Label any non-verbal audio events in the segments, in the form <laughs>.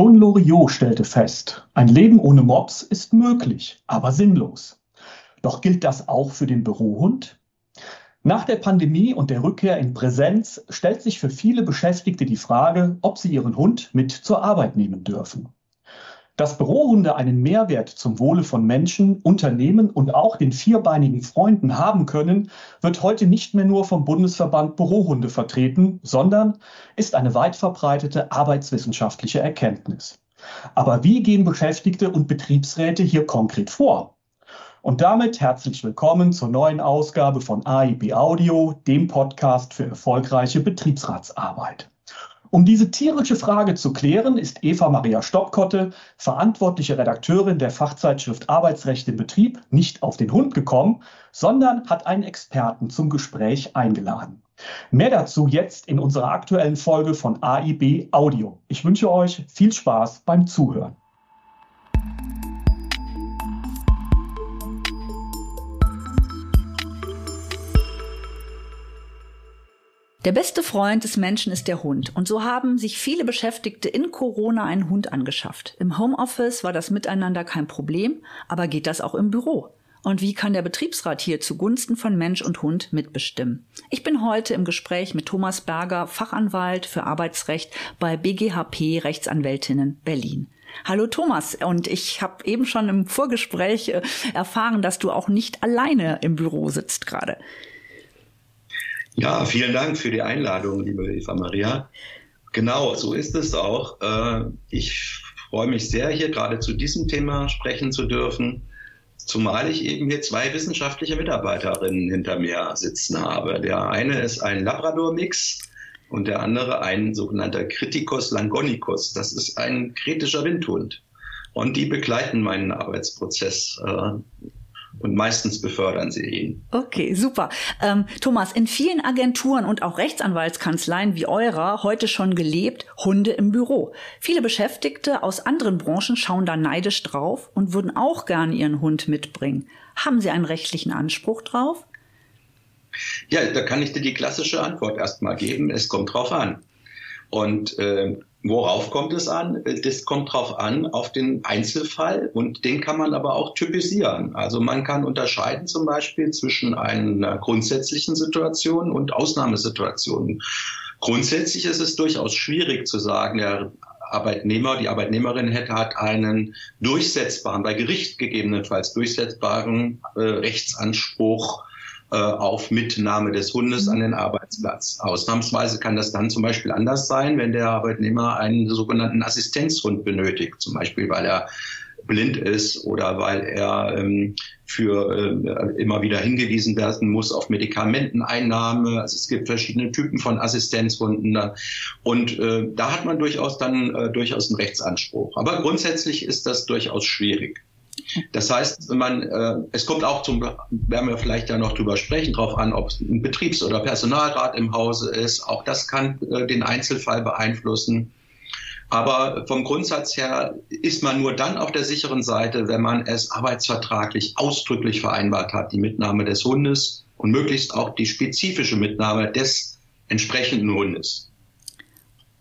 Schon Loriot stellte fest, ein Leben ohne Mops ist möglich, aber sinnlos. Doch gilt das auch für den Bürohund? Nach der Pandemie und der Rückkehr in Präsenz stellt sich für viele Beschäftigte die Frage, ob sie ihren Hund mit zur Arbeit nehmen dürfen. Dass Bürohunde einen Mehrwert zum Wohle von Menschen, Unternehmen und auch den vierbeinigen Freunden haben können, wird heute nicht mehr nur vom Bundesverband Bürohunde vertreten, sondern ist eine weit verbreitete arbeitswissenschaftliche Erkenntnis. Aber wie gehen Beschäftigte und Betriebsräte hier konkret vor? Und damit herzlich willkommen zur neuen Ausgabe von AIB Audio, dem Podcast für erfolgreiche Betriebsratsarbeit. Um diese tierische Frage zu klären, ist Eva Maria Stoppkotte, verantwortliche Redakteurin der Fachzeitschrift Arbeitsrecht im Betrieb, nicht auf den Hund gekommen, sondern hat einen Experten zum Gespräch eingeladen. Mehr dazu jetzt in unserer aktuellen Folge von AIB Audio. Ich wünsche euch viel Spaß beim Zuhören. Der beste Freund des Menschen ist der Hund. Und so haben sich viele Beschäftigte in Corona einen Hund angeschafft. Im Homeoffice war das Miteinander kein Problem, aber geht das auch im Büro? Und wie kann der Betriebsrat hier zugunsten von Mensch und Hund mitbestimmen? Ich bin heute im Gespräch mit Thomas Berger, Fachanwalt für Arbeitsrecht bei BGHP Rechtsanwältinnen Berlin. Hallo Thomas, und ich habe eben schon im Vorgespräch äh, erfahren, dass du auch nicht alleine im Büro sitzt gerade. Ja, vielen Dank für die Einladung, liebe Eva Maria. Genau, so ist es auch. Äh, ich freue mich sehr, hier gerade zu diesem Thema sprechen zu dürfen, zumal ich eben hier zwei wissenschaftliche Mitarbeiterinnen hinter mir sitzen habe. Der eine ist ein Labrador-Mix und der andere ein sogenannter Criticus langonicus. Das ist ein kritischer Windhund. Und die begleiten meinen Arbeitsprozess äh, und meistens befördern sie ihn. Okay, super. Ähm, Thomas, in vielen Agenturen und auch Rechtsanwaltskanzleien wie eurer heute schon gelebt, Hunde im Büro. Viele Beschäftigte aus anderen Branchen schauen da neidisch drauf und würden auch gerne ihren Hund mitbringen. Haben Sie einen rechtlichen Anspruch drauf? Ja, da kann ich dir die klassische Antwort erstmal geben. Es kommt drauf an. Und äh, Worauf kommt es an? Das kommt drauf an, auf den Einzelfall und den kann man aber auch typisieren. Also man kann unterscheiden zum Beispiel zwischen einer grundsätzlichen Situation und Ausnahmesituationen. Grundsätzlich ist es durchaus schwierig zu sagen, der Arbeitnehmer, die Arbeitnehmerin hätte hat einen durchsetzbaren, bei Gericht gegebenenfalls durchsetzbaren äh, Rechtsanspruch auf Mitnahme des Hundes an den Arbeitsplatz. Ausnahmsweise kann das dann zum Beispiel anders sein, wenn der Arbeitnehmer einen sogenannten Assistenzhund benötigt, zum Beispiel weil er blind ist oder weil er ähm, für äh, immer wieder hingewiesen werden muss auf Medikamenteneinnahme. Also es gibt verschiedene Typen von Assistenzhunden und äh, da hat man durchaus dann äh, durchaus einen Rechtsanspruch. Aber grundsätzlich ist das durchaus schwierig. Das heißt, man, äh, es kommt auch zum, werden wir vielleicht ja noch drüber sprechen, darauf an, ob es ein Betriebs- oder Personalrat im Hause ist. Auch das kann äh, den Einzelfall beeinflussen. Aber vom Grundsatz her ist man nur dann auf der sicheren Seite, wenn man es arbeitsvertraglich ausdrücklich vereinbart hat, die Mitnahme des Hundes und möglichst auch die spezifische Mitnahme des entsprechenden Hundes.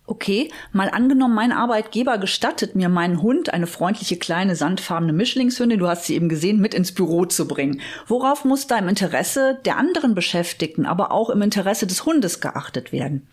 Okay, mal angenommen, mein Arbeitgeber gestattet mir, meinen Hund, eine freundliche kleine sandfarbene Mischlingshündin, du hast sie eben gesehen, mit ins Büro zu bringen. Worauf muss da im Interesse der anderen Beschäftigten, aber auch im Interesse des Hundes geachtet werden?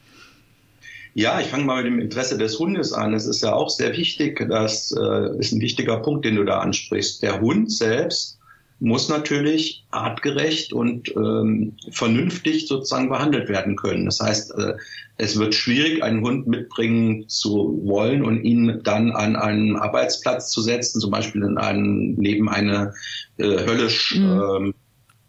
Ja, ich fange mal mit dem Interesse des Hundes an. Es ist ja auch sehr wichtig, das äh, ist ein wichtiger Punkt, den du da ansprichst. Der Hund selbst muss natürlich artgerecht und ähm, vernünftig sozusagen behandelt werden können. Das heißt, äh, es wird schwierig, einen Hund mitbringen zu wollen und ihn dann an einen Arbeitsplatz zu setzen, zum Beispiel in einen, neben eine äh, höllisch mhm. ähm,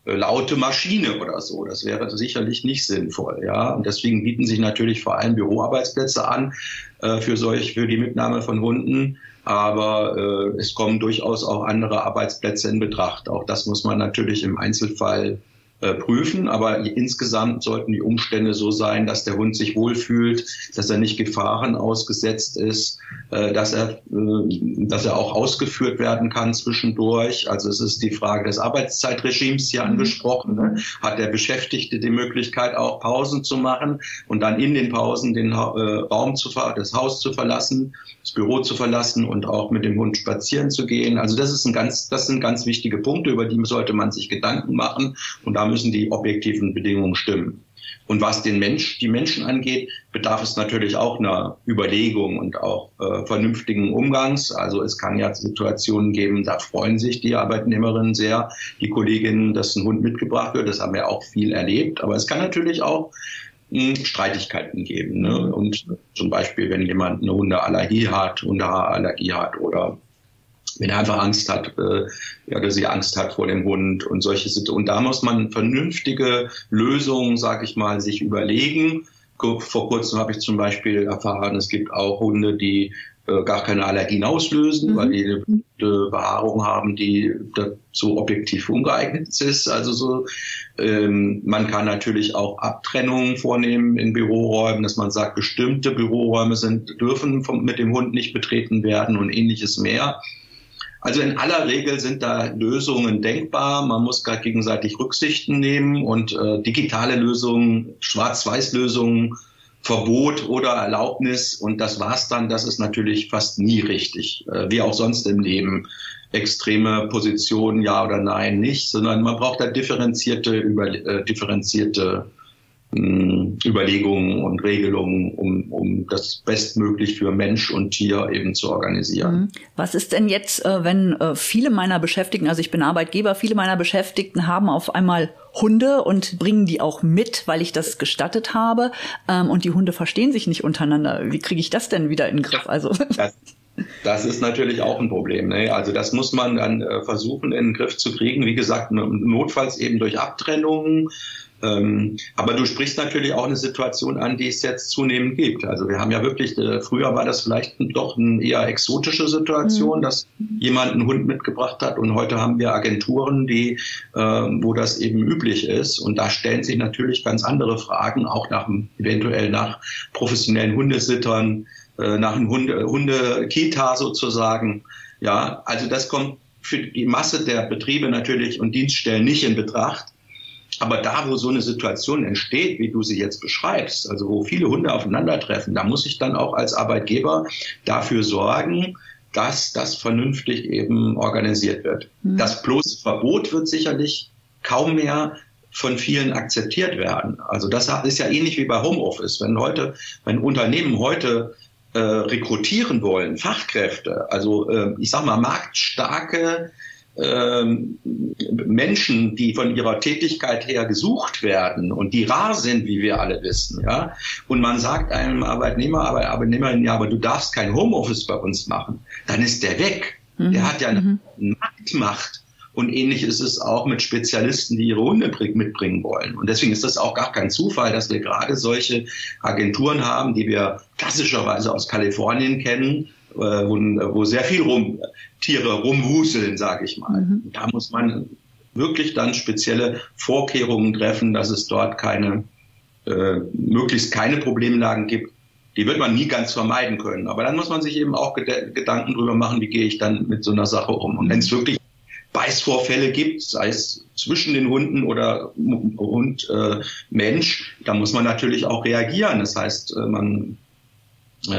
laute Maschine oder so. Das wäre sicherlich nicht sinnvoll, ja. Und deswegen bieten sich natürlich vor allem Büroarbeitsplätze an äh, für solch, für die Mitnahme von Hunden aber äh, es kommen durchaus auch andere Arbeitsplätze in Betracht. Auch das muss man natürlich im Einzelfall äh, prüfen. Aber insgesamt sollten die Umstände so sein, dass der Hund sich wohlfühlt, dass er nicht Gefahren ausgesetzt ist, äh, dass er, äh, dass er auch ausgeführt werden kann zwischendurch. Also es ist die Frage des Arbeitszeitregimes hier mhm. angesprochen. Ne? Hat der Beschäftigte die Möglichkeit, auch Pausen zu machen und dann in den Pausen den Raum zu das Haus zu verlassen, das Büro zu verlassen und auch mit dem Hund spazieren zu gehen. Also das ist ein ganz, das sind ganz wichtige Punkte, über die sollte man sich Gedanken machen. Und da müssen die objektiven Bedingungen stimmen. Und was den Mensch, die Menschen angeht, bedarf es natürlich auch einer Überlegung und auch äh, vernünftigen Umgangs. Also es kann ja Situationen geben, da freuen sich die Arbeitnehmerinnen sehr, die Kolleginnen, dass ein Hund mitgebracht wird. Das haben wir auch viel erlebt. Aber es kann natürlich auch hm, Streitigkeiten geben. Ne? Und zum Beispiel, wenn jemand eine Hundeallergie hat, Hundehaarallergie hat oder wenn er einfach Angst hat äh, oder sie Angst hat vor dem Hund und solche Situationen. Und da muss man vernünftige Lösungen, sage ich mal, sich überlegen. Vor kurzem habe ich zum Beispiel erfahren, es gibt auch Hunde, die äh, gar keine Allergien auslösen, mhm. weil die eine Behaarung haben, die dazu objektiv ungeeignet ist. Also so, ähm, man kann natürlich auch Abtrennungen vornehmen in Büroräumen, dass man sagt, bestimmte Büroräume sind, dürfen vom, mit dem Hund nicht betreten werden und ähnliches mehr. Also in aller Regel sind da Lösungen denkbar. Man muss gar gegenseitig Rücksichten nehmen und äh, digitale Lösungen, Schwarz-Weiß-Lösungen, Verbot oder Erlaubnis und das war's dann. Das ist natürlich fast nie richtig, äh, wie auch sonst im Leben. Extreme Positionen, ja oder nein, nicht, sondern man braucht da differenzierte, über, äh, differenzierte Überlegungen und Regelungen, um, um das bestmöglich für Mensch und Tier eben zu organisieren. Mhm. Was ist denn jetzt, äh, wenn äh, viele meiner Beschäftigten, also ich bin Arbeitgeber, viele meiner Beschäftigten haben auf einmal Hunde und bringen die auch mit, weil ich das gestattet habe ähm, und die Hunde verstehen sich nicht untereinander. Wie kriege ich das denn wieder in den Griff? Also <laughs> das, das ist natürlich auch ein Problem. Ne? Also das muss man dann äh, versuchen in den Griff zu kriegen. Wie gesagt, notfalls eben durch Abtrennungen ähm, aber du sprichst natürlich auch eine Situation an, die es jetzt zunehmend gibt. Also wir haben ja wirklich, äh, früher war das vielleicht doch eine eher exotische Situation, mhm. dass jemand einen Hund mitgebracht hat und heute haben wir Agenturen, die, äh, wo das eben üblich ist. Und da stellen sich natürlich ganz andere Fragen, auch nach eventuell nach professionellen Hundesittern, äh, nach einem Hunde, Hunde-Kita sozusagen. Ja, also das kommt für die Masse der Betriebe natürlich und Dienststellen nicht in Betracht. Aber da, wo so eine Situation entsteht, wie du sie jetzt beschreibst, also wo viele Hunde aufeinandertreffen, da muss ich dann auch als Arbeitgeber dafür sorgen, dass das vernünftig eben organisiert wird. Mhm. Das bloße Verbot wird sicherlich kaum mehr von vielen akzeptiert werden. Also das ist ja ähnlich wie bei Homeoffice. Wenn Leute, wenn Unternehmen heute äh, rekrutieren wollen, Fachkräfte, also äh, ich sag mal marktstarke ähm, Menschen, die von ihrer Tätigkeit her gesucht werden und die rar sind, wie wir alle wissen, ja, und man sagt einem Arbeitnehmer, aber Arbeitnehmerin, ja, aber du darfst kein Homeoffice bei uns machen, dann ist der weg. Mhm. Der hat ja eine mhm. Marktmacht. Und ähnlich ist es auch mit Spezialisten, die ihre Hunde mitbringen wollen. Und deswegen ist das auch gar kein Zufall, dass wir gerade solche Agenturen haben, die wir klassischerweise aus Kalifornien kennen, wo, wo sehr viel rum, Tiere rumwuseln, sage ich mal. Mhm. Da muss man wirklich dann spezielle Vorkehrungen treffen, dass es dort keine, äh, möglichst keine Problemlagen gibt. Die wird man nie ganz vermeiden können. Aber dann muss man sich eben auch Gedanken drüber machen, wie gehe ich dann mit so einer Sache um. Und wenn es wirklich Beißvorfälle gibt, sei es zwischen den Hunden oder Hund äh, Mensch, da muss man natürlich auch reagieren. Das heißt, äh, man äh,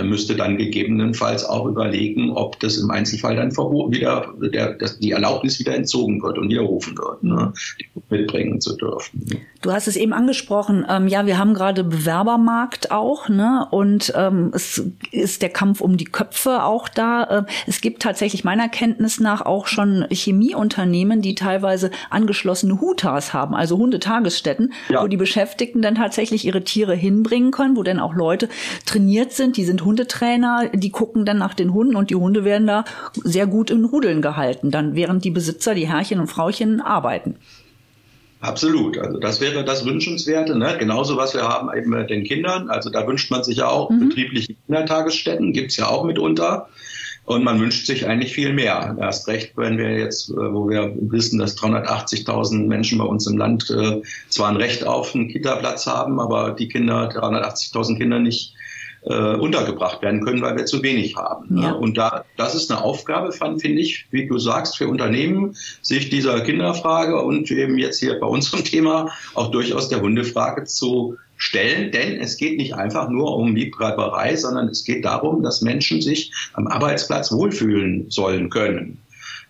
müsste dann gegebenenfalls auch überlegen, ob das im Einzelfall dann wieder der, dass die Erlaubnis wieder entzogen wird und widerrufen wird, ne, die mitbringen zu dürfen. Du hast es eben angesprochen, ähm, ja, wir haben gerade Bewerbermarkt auch, ne? Und ähm, es ist der Kampf um die Köpfe auch da. Äh, es gibt tatsächlich meiner Kenntnis nach auch schon Chemieunternehmen, die teilweise angeschlossene Hutas haben, also Hundetagesstätten, ja. wo die Beschäftigten dann tatsächlich ihre Tiere hinbringen können, wo dann auch Leute trainiert sind, die sind Hundetrainer, die gucken dann nach den Hunden und die Hunde werden da sehr gut in Rudeln gehalten, dann während die Besitzer, die Herrchen und Frauchen arbeiten. Absolut. Also das wäre das Wünschenswerte. Ne? Genauso was wir haben eben mit den Kindern. Also da wünscht man sich ja auch mhm. betriebliche Kindertagesstätten, gibt's ja auch mitunter. Und man wünscht sich eigentlich viel mehr. Erst recht, wenn wir jetzt, äh, wo wir wissen, dass 380.000 Menschen bei uns im Land äh, zwar ein Recht auf einen Kita-Platz haben, aber die Kinder, 380.000 Kinder nicht äh, untergebracht werden können, weil wir zu wenig haben. Ne? Ja. Und da, das ist eine Aufgabe, finde ich, wie du sagst, für Unternehmen, sich dieser Kinderfrage und eben jetzt hier bei unserem <laughs> Thema auch durchaus der Hundefrage zu stellen, denn es geht nicht einfach nur um Liebhaberei, sondern es geht darum, dass Menschen sich am Arbeitsplatz wohlfühlen sollen können.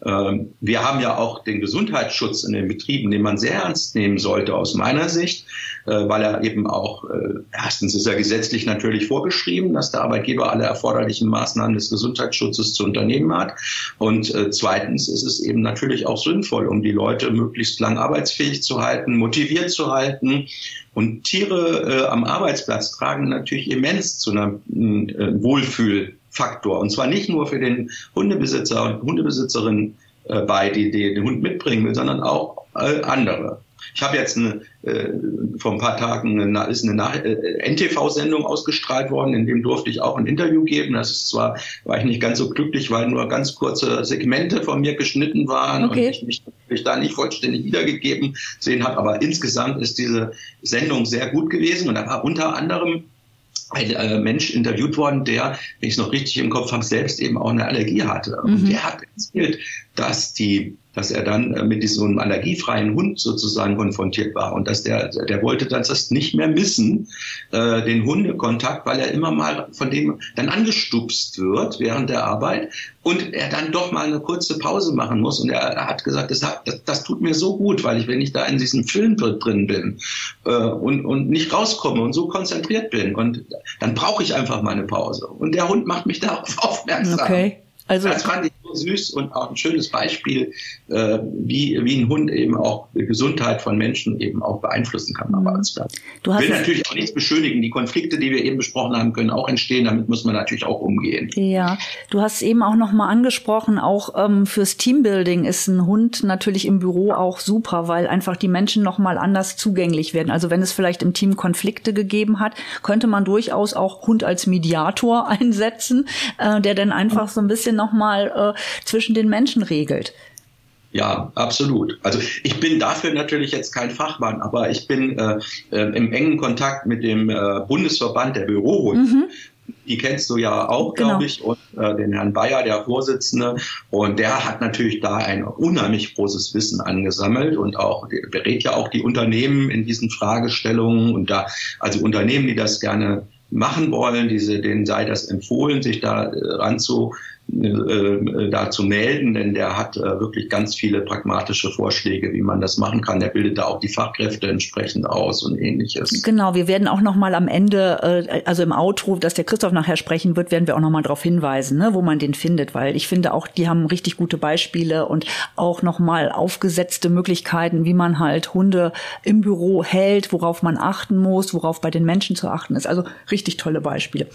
Ähm, wir haben ja auch den Gesundheitsschutz in den Betrieben, den man sehr ernst nehmen sollte aus meiner Sicht, weil er eben auch, äh, erstens ist er gesetzlich natürlich vorgeschrieben, dass der Arbeitgeber alle erforderlichen Maßnahmen des Gesundheitsschutzes zu unternehmen hat. Und äh, zweitens ist es eben natürlich auch sinnvoll, um die Leute möglichst lang arbeitsfähig zu halten, motiviert zu halten. Und Tiere äh, am Arbeitsplatz tragen natürlich immens zu einer äh, Wohlfühl Faktor. Und zwar nicht nur für den Hundebesitzer und Hundebesitzerin äh, bei, die, die den Hund mitbringen will, sondern auch äh, andere. Ich habe jetzt eine, äh, vor ein paar Tagen eine, ist eine äh, NTV-Sendung ausgestrahlt worden, in dem durfte ich auch ein Interview geben. Das ist zwar, war ich nicht ganz so glücklich, weil nur ganz kurze Segmente von mir geschnitten waren okay. und ich mich natürlich da nicht vollständig wiedergegeben sehen habe. Aber insgesamt ist diese Sendung sehr gut gewesen und da war unter anderem ein äh, Mensch interviewt worden, der, wenn ich es noch richtig im Kopf habe, selbst eben auch eine Allergie hatte. Mhm. Und der hat erzählt, dass die dass er dann äh, mit diesem allergiefreien Hund sozusagen konfrontiert war und dass der, der wollte das nicht mehr missen, äh, den Hundekontakt, weil er immer mal von dem dann angestupst wird während der Arbeit und er dann doch mal eine kurze Pause machen muss. Und er, hat gesagt, das, das, das, tut mir so gut, weil ich, wenn ich da in diesem Film drin bin äh, und, und nicht rauskomme und so konzentriert bin, und dann brauche ich einfach mal eine Pause. Und der Hund macht mich darauf <laughs> aufmerksam. Okay. Also, das fand ich süß und auch ein schönes Beispiel, äh, wie, wie ein Hund eben auch die Gesundheit von Menschen eben auch beeinflussen kann am mhm. Arbeitsplatz. Du hast will natürlich auch nichts beschönigen. Die Konflikte, die wir eben besprochen haben, können auch entstehen. Damit muss man natürlich auch umgehen. Ja, du hast eben auch noch mal angesprochen, auch ähm, fürs Teambuilding ist ein Hund natürlich im Büro auch super, weil einfach die Menschen noch mal anders zugänglich werden. Also wenn es vielleicht im Team Konflikte gegeben hat, könnte man durchaus auch Hund als Mediator <laughs> einsetzen, äh, der dann einfach so ein bisschen nochmal äh, zwischen den Menschen regelt. Ja, absolut. Also ich bin dafür natürlich jetzt kein Fachmann, aber ich bin äh, äh, im engen Kontakt mit dem äh, Bundesverband der Bürohunde. Mhm. Die kennst du ja auch, glaube genau. ich, und äh, den Herrn Bayer, der Vorsitzende. Und der hat natürlich da ein unheimlich großes Wissen angesammelt und auch berät ja auch die Unternehmen in diesen Fragestellungen und da, also Unternehmen, die das gerne machen wollen, diese, denen sei das empfohlen, sich da äh, ranzu äh, da zu melden, denn der hat äh, wirklich ganz viele pragmatische Vorschläge, wie man das machen kann. Der bildet da auch die Fachkräfte entsprechend aus und ähnliches. Genau, wir werden auch noch mal am Ende, äh, also im Outro, dass der Christoph nachher sprechen wird, werden wir auch noch mal darauf hinweisen, ne, wo man den findet, weil ich finde auch, die haben richtig gute Beispiele und auch noch mal aufgesetzte Möglichkeiten, wie man halt Hunde im Büro hält, worauf man achten muss, worauf bei den Menschen zu achten ist. Also richtig tolle Beispiele.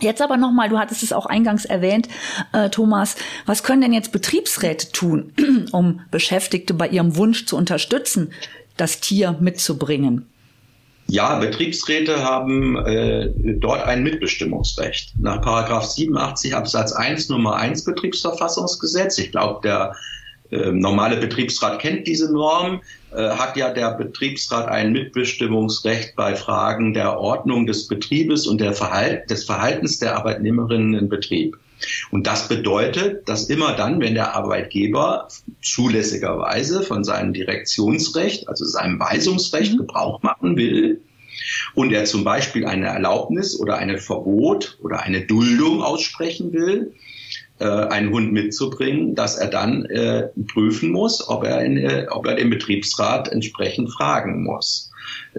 Jetzt aber nochmal, du hattest es auch eingangs erwähnt, äh, Thomas, was können denn jetzt Betriebsräte tun, <clears throat> um Beschäftigte bei ihrem Wunsch zu unterstützen, das Tier mitzubringen? Ja, Betriebsräte haben äh, dort ein Mitbestimmungsrecht. Nach Paragraph 87 Absatz 1 Nummer 1 Betriebsverfassungsgesetz. Ich glaube, der normale Betriebsrat kennt diese Norm, äh, hat ja der Betriebsrat ein Mitbestimmungsrecht bei Fragen der Ordnung des Betriebes und der Verhalt, des Verhaltens der Arbeitnehmerinnen im Betrieb. Und das bedeutet, dass immer dann, wenn der Arbeitgeber zulässigerweise von seinem Direktionsrecht, also seinem Weisungsrecht mhm. Gebrauch machen will, und er zum Beispiel eine Erlaubnis oder ein Verbot oder eine Duldung aussprechen will, einen Hund mitzubringen, dass er dann äh, prüfen muss, ob er, in, äh, ob er den Betriebsrat entsprechend fragen muss.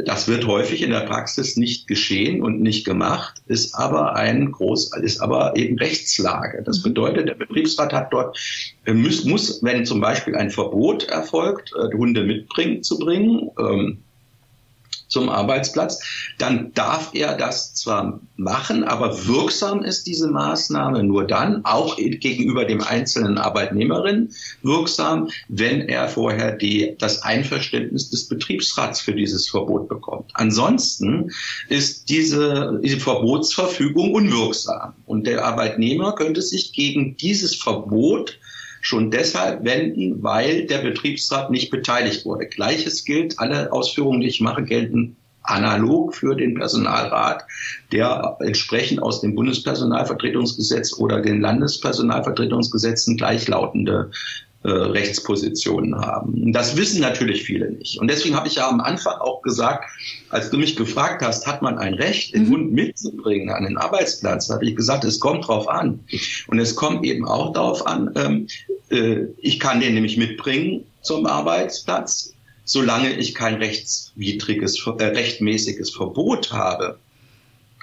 Das wird häufig in der Praxis nicht geschehen und nicht gemacht, ist aber ein groß, ist aber eben Rechtslage. Das mhm. bedeutet, der Betriebsrat hat dort, äh, muss, muss wenn zum Beispiel ein Verbot erfolgt, äh, Hunde mitbringen zu bringen, ähm, zum Arbeitsplatz, dann darf er das zwar machen, aber wirksam ist diese Maßnahme nur dann, auch gegenüber dem einzelnen Arbeitnehmerin wirksam, wenn er vorher die, das Einverständnis des Betriebsrats für dieses Verbot bekommt. Ansonsten ist diese, diese Verbotsverfügung unwirksam und der Arbeitnehmer könnte sich gegen dieses Verbot Schon deshalb wenden, weil der Betriebsrat nicht beteiligt wurde. Gleiches gilt, alle Ausführungen, die ich mache, gelten analog für den Personalrat, der entsprechend aus dem Bundespersonalvertretungsgesetz oder den Landespersonalvertretungsgesetzen gleichlautende äh, Rechtspositionen haben. Das wissen natürlich viele nicht. Und deswegen habe ich ja am Anfang auch gesagt, als du mich gefragt hast, hat man ein Recht, den mhm. Hund mitzubringen an den Arbeitsplatz, habe ich gesagt, es kommt drauf an. Und es kommt eben auch darauf an, ähm, äh, ich kann den nämlich mitbringen zum Arbeitsplatz, solange ich kein rechtswidriges, äh, rechtmäßiges Verbot habe,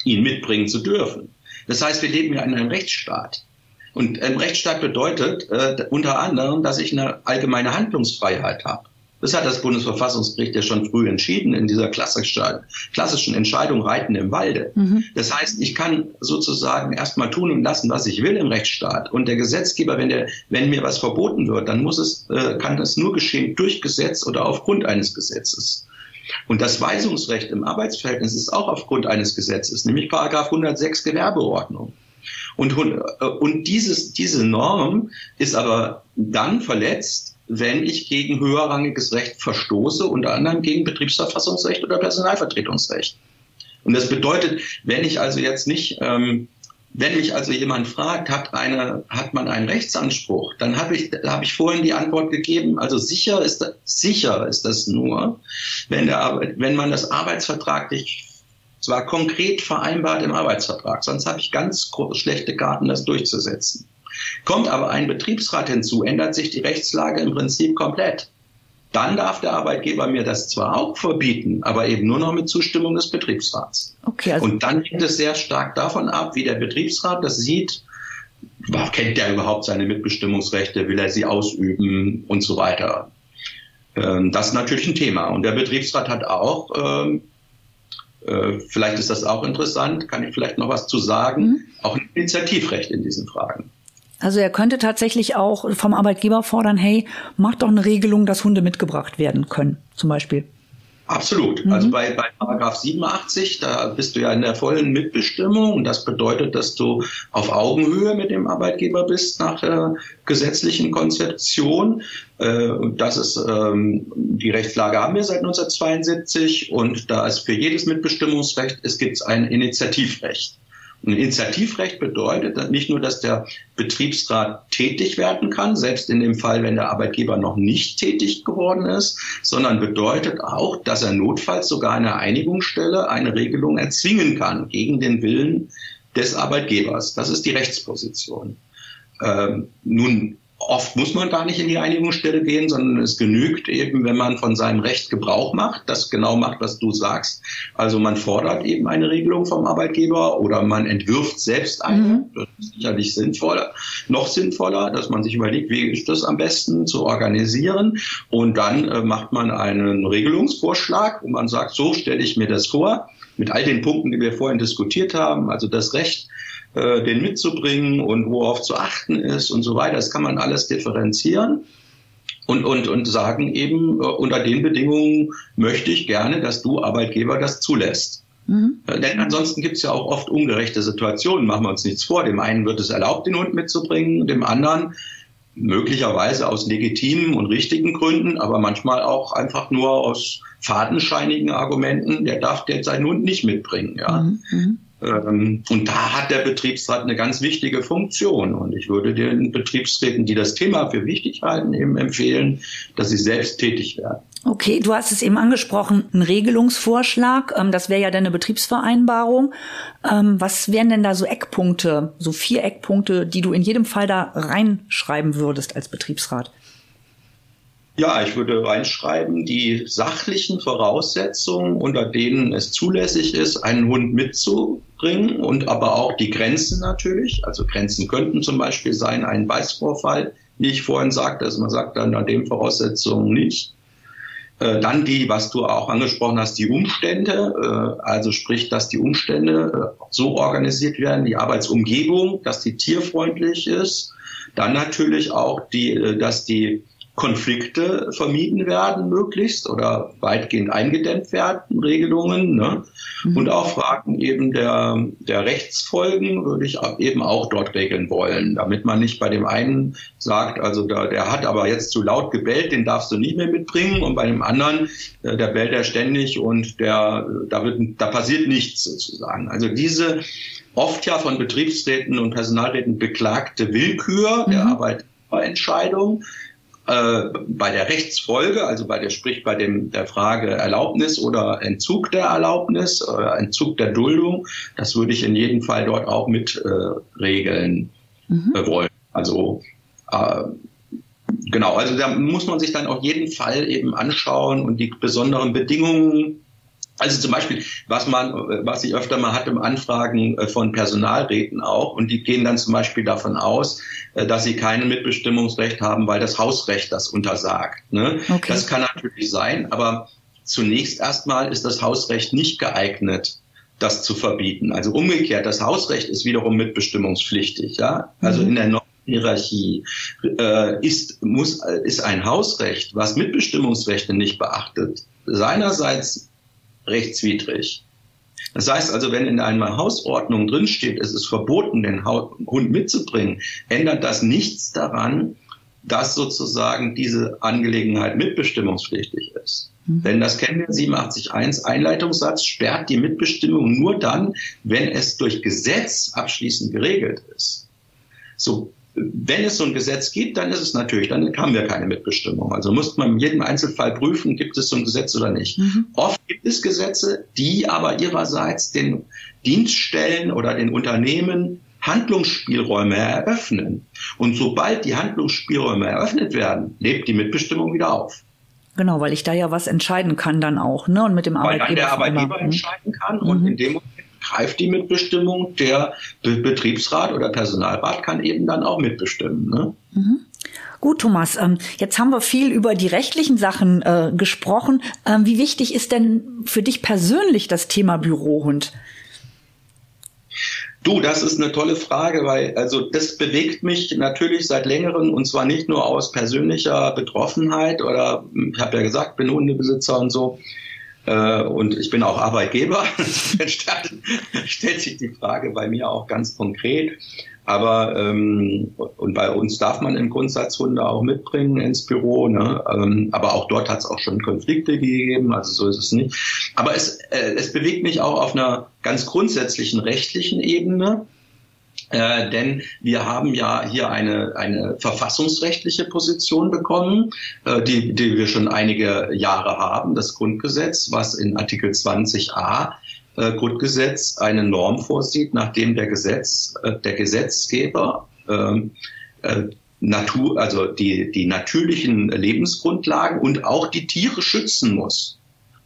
ihn mitbringen zu dürfen. Das heißt, wir leben ja in einem Rechtsstaat. Und ein Rechtsstaat bedeutet äh, unter anderem, dass ich eine allgemeine Handlungsfreiheit habe. Das hat das Bundesverfassungsgericht ja schon früh entschieden in dieser klassischen Entscheidung Reiten im Walde. Mhm. Das heißt, ich kann sozusagen erstmal tun und lassen, was ich will im Rechtsstaat. Und der Gesetzgeber, wenn, der, wenn mir was verboten wird, dann muss es, äh, kann das nur geschehen durch Gesetz oder aufgrund eines Gesetzes. Und das Weisungsrecht im Arbeitsverhältnis ist auch aufgrund eines Gesetzes, nämlich Paragraph 106 Gewerbeordnung. Und, äh, und dieses, diese Norm ist aber dann verletzt, wenn ich gegen höherrangiges Recht verstoße, unter anderem gegen Betriebsverfassungsrecht oder Personalvertretungsrecht. Und das bedeutet, wenn ich also jetzt nicht, ähm, wenn mich also jemand fragt, hat, eine, hat man einen Rechtsanspruch, dann habe ich, da ich vorhin die Antwort gegeben, also sicher ist, sicher ist das nur, wenn, der, wenn man das arbeitsvertraglich zwar konkret vereinbart im Arbeitsvertrag, sonst habe ich ganz schlechte Karten, das durchzusetzen. Kommt aber ein Betriebsrat hinzu, ändert sich die Rechtslage im Prinzip komplett. Dann darf der Arbeitgeber mir das zwar auch verbieten, aber eben nur noch mit Zustimmung des Betriebsrats. Okay, also Und dann hängt es sehr stark davon ab, wie der Betriebsrat das sieht. Kennt der überhaupt seine Mitbestimmungsrechte? Will er sie ausüben und so weiter? Ähm, das ist natürlich ein Thema. Und der Betriebsrat hat auch ähm, äh, vielleicht ist das auch interessant, kann ich vielleicht noch was zu sagen, mhm. auch ein Initiativrecht in diesen Fragen. Also er könnte tatsächlich auch vom Arbeitgeber fordern, hey, mach doch eine Regelung, dass Hunde mitgebracht werden können, zum Beispiel. Absolut. Mhm. Also bei, bei Paragraph 87, da bist du ja in der vollen Mitbestimmung und das bedeutet, dass du auf Augenhöhe mit dem Arbeitgeber bist nach der gesetzlichen Konzeption. Äh, das ist ähm, die Rechtslage haben wir seit 1972 und da ist für jedes Mitbestimmungsrecht es gibt ein Initiativrecht. Ein Initiativrecht bedeutet nicht nur, dass der Betriebsrat tätig werden kann, selbst in dem Fall, wenn der Arbeitgeber noch nicht tätig geworden ist, sondern bedeutet auch, dass er notfalls sogar eine Einigungsstelle eine Regelung erzwingen kann gegen den Willen des Arbeitgebers. Das ist die Rechtsposition. Ähm, nun Oft muss man gar nicht in die Einigungsstelle gehen, sondern es genügt eben, wenn man von seinem Recht Gebrauch macht, das genau macht, was du sagst. Also man fordert eben eine Regelung vom Arbeitgeber oder man entwirft selbst eine. Mhm. Das ist sicherlich sinnvoller, noch sinnvoller, dass man sich überlegt, wie ist das am besten zu organisieren. Und dann äh, macht man einen Regelungsvorschlag, wo man sagt, so stelle ich mir das vor, mit all den Punkten, die wir vorhin diskutiert haben, also das Recht, äh, den mitzubringen und worauf zu achten ist und so weiter. Das kann man alles differenzieren und, und, und sagen eben, äh, unter den Bedingungen möchte ich gerne, dass du Arbeitgeber das zulässt. Mhm. Äh, denn ansonsten gibt es ja auch oft ungerechte Situationen, machen wir uns nichts vor. Dem einen wird es erlaubt, den Hund mitzubringen, dem anderen möglicherweise aus legitimen und richtigen Gründen, aber manchmal auch einfach nur aus fadenscheinigen Argumenten, der darf jetzt seinen Hund nicht mitbringen. Ja. Mhm. Ähm, und da hat der Betriebsrat eine ganz wichtige Funktion. Und ich würde den Betriebsräten, die das Thema für wichtig halten, eben empfehlen, dass sie selbst tätig werden. Okay, du hast es eben angesprochen, ein Regelungsvorschlag, ähm, das wäre ja deine Betriebsvereinbarung. Ähm, was wären denn da so Eckpunkte, so vier Eckpunkte, die du in jedem Fall da reinschreiben würdest als Betriebsrat? Ja, ich würde reinschreiben, die sachlichen Voraussetzungen, unter denen es zulässig ist, einen Hund mitzubringen und aber auch die Grenzen natürlich. Also Grenzen könnten zum Beispiel sein, ein Beißvorfall, wie ich vorhin sagte, dass man sagt, unter den Voraussetzungen nicht. Äh, dann die, was du auch angesprochen hast, die Umstände, äh, also sprich, dass die Umstände äh, so organisiert werden, die Arbeitsumgebung, dass die tierfreundlich ist. Dann natürlich auch die, dass die Konflikte vermieden werden, möglichst oder weitgehend eingedämmt werden, Regelungen. Ne? Mhm. Und auch Fragen eben der, der Rechtsfolgen würde ich eben auch dort regeln wollen, damit man nicht bei dem einen sagt, also der, der hat aber jetzt zu laut gebellt, den darfst du nicht mehr mitbringen und bei dem anderen, äh, der bellt er ständig und der, da, wird, da passiert nichts sozusagen. Also diese oft ja von Betriebsräten und Personalräten beklagte Willkür mhm. der Arbeitnehmerentscheidung, äh, bei der Rechtsfolge, also bei der, sprich bei dem, der Frage Erlaubnis oder Entzug der Erlaubnis oder Entzug der Duldung, das würde ich in jedem Fall dort auch mit äh, regeln mhm. äh, wollen. Also äh, genau, also da muss man sich dann auf jeden Fall eben anschauen und die besonderen Bedingungen also zum Beispiel, was man, was ich öfter mal hatte im Anfragen äh, von Personalräten auch, und die gehen dann zum Beispiel davon aus, äh, dass sie kein Mitbestimmungsrecht haben, weil das Hausrecht das untersagt. Ne? Okay. Das kann natürlich sein, aber zunächst erstmal ist das Hausrecht nicht geeignet, das zu verbieten. Also umgekehrt, das Hausrecht ist wiederum mitbestimmungspflichtig. Ja? Also mhm. in der Hierarchie äh, ist, muss, ist ein Hausrecht, was Mitbestimmungsrechte nicht beachtet, seinerseits rechtswidrig. Das heißt also, wenn in einer Hausordnung drinsteht, es ist verboten, den Hund mitzubringen, ändert das nichts daran, dass sozusagen diese Angelegenheit mitbestimmungspflichtig ist. Mhm. Denn das kennen wir 87.1 Einleitungssatz sperrt die Mitbestimmung nur dann, wenn es durch Gesetz abschließend geregelt ist. So wenn es so ein Gesetz gibt, dann ist es natürlich, dann haben wir keine Mitbestimmung. Also muss man in jedem Einzelfall prüfen, gibt es so ein Gesetz oder nicht. Mhm. Oft gibt es Gesetze, die aber ihrerseits den Dienststellen oder den Unternehmen Handlungsspielräume eröffnen. Und sobald die Handlungsspielräume eröffnet werden, lebt die Mitbestimmung wieder auf. Genau, weil ich da ja was entscheiden kann dann auch, ne? Und mit dem Arbeitgeber. Weil dann der Arbeitgeber entscheiden kann mhm. und in dem Moment greift die Mitbestimmung. Der Betriebsrat oder Personalrat kann eben dann auch mitbestimmen. Ne? Mhm. Gut, Thomas, ähm, jetzt haben wir viel über die rechtlichen Sachen äh, gesprochen. Ähm, wie wichtig ist denn für dich persönlich das Thema Bürohund? Du, das ist eine tolle Frage, weil also das bewegt mich natürlich seit längerem und zwar nicht nur aus persönlicher Betroffenheit oder ich habe ja gesagt, bin Hundebesitzer und so, und ich bin auch Arbeitgeber. <laughs> Stellt sich die Frage bei mir auch ganz konkret. Aber ähm, und bei uns darf man im Grundsatz Hunde auch mitbringen ins Büro. Ne? Ähm, aber auch dort hat es auch schon Konflikte gegeben. Also so ist es nicht. Aber es, äh, es bewegt mich auch auf einer ganz grundsätzlichen rechtlichen Ebene. Äh, denn wir haben ja hier eine, eine verfassungsrechtliche Position bekommen, äh, die, die wir schon einige Jahre haben, das Grundgesetz, was in Artikel 20a äh, Grundgesetz eine Norm vorsieht, nachdem der Gesetz, äh, der Gesetzgeber ähm, äh, Natur, also die, die natürlichen Lebensgrundlagen und auch die Tiere schützen muss.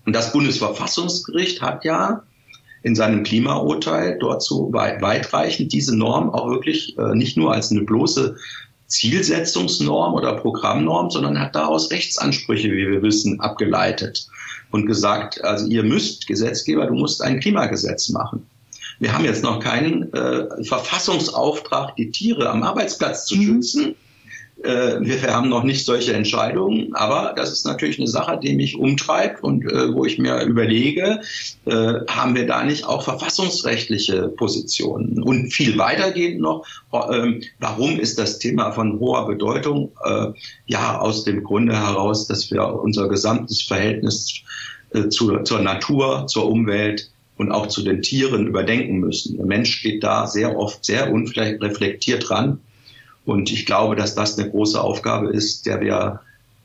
Und das Bundesverfassungsgericht hat ja in seinem Klimaurteil dort so weit, weitreichend diese Norm auch wirklich äh, nicht nur als eine bloße Zielsetzungsnorm oder Programmnorm, sondern hat daraus Rechtsansprüche, wie wir wissen, abgeleitet und gesagt, also ihr müsst, Gesetzgeber, du musst ein Klimagesetz machen. Wir haben jetzt noch keinen äh, Verfassungsauftrag, die Tiere am Arbeitsplatz zu mhm. schützen. Äh, wir haben noch nicht solche Entscheidungen, aber das ist natürlich eine Sache, die mich umtreibt und äh, wo ich mir überlege, äh, haben wir da nicht auch verfassungsrechtliche Positionen? Und viel weitergehend noch, ähm, warum ist das Thema von hoher Bedeutung? ja, aus dem Grunde heraus, dass wir unser gesamtes Verhältnis zu, zur Natur, zur Umwelt und auch zu den Tieren überdenken müssen. Der Mensch geht da sehr oft sehr unreflektiert ran und ich glaube, dass das eine große Aufgabe ist, der wir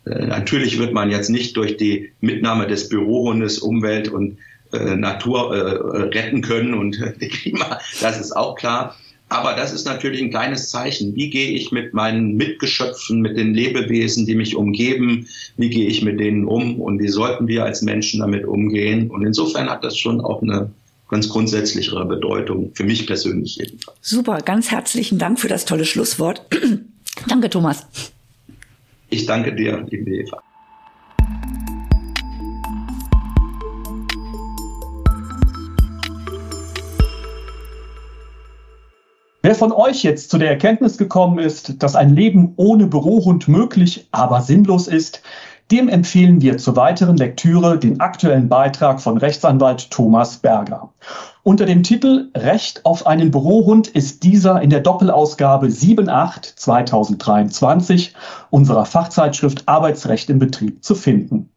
äh, natürlich wird man jetzt nicht durch die Mitnahme des Bürohundes Umwelt und äh, Natur äh, retten können und äh, <laughs> Klima, das ist auch klar. Aber das ist natürlich ein kleines Zeichen. Wie gehe ich mit meinen Mitgeschöpfen, mit den Lebewesen, die mich umgeben, wie gehe ich mit denen um und wie sollten wir als Menschen damit umgehen? Und insofern hat das schon auch eine ganz grundsätzlich Bedeutung, für mich persönlich jedenfalls. Super, ganz herzlichen Dank für das tolle Schlusswort. <clears throat> danke, Thomas. Ich danke dir, liebe Eva. Wer von euch jetzt zu der Erkenntnis gekommen ist, dass ein Leben ohne Bürohund möglich, aber sinnlos ist, dem empfehlen wir zur weiteren Lektüre den aktuellen Beitrag von Rechtsanwalt Thomas Berger. Unter dem Titel Recht auf einen Bürohund ist dieser in der Doppelausgabe 7.8 2023 unserer Fachzeitschrift Arbeitsrecht im Betrieb zu finden.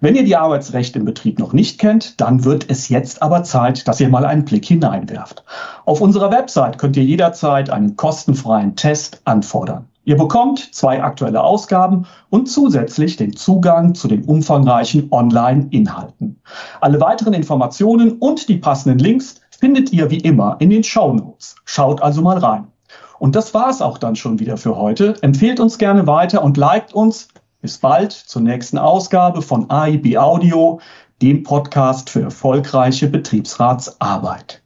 Wenn ihr die Arbeitsrechte im Betrieb noch nicht kennt, dann wird es jetzt aber Zeit, dass ihr mal einen Blick hineinwerft. Auf unserer Website könnt ihr jederzeit einen kostenfreien Test anfordern. Ihr bekommt zwei aktuelle Ausgaben und zusätzlich den Zugang zu den umfangreichen Online-Inhalten. Alle weiteren Informationen und die passenden Links findet ihr wie immer in den Show Notes. Schaut also mal rein. Und das war es auch dann schon wieder für heute. Empfehlt uns gerne weiter und liked uns. Bis bald zur nächsten Ausgabe von AIB Audio, dem Podcast für erfolgreiche Betriebsratsarbeit.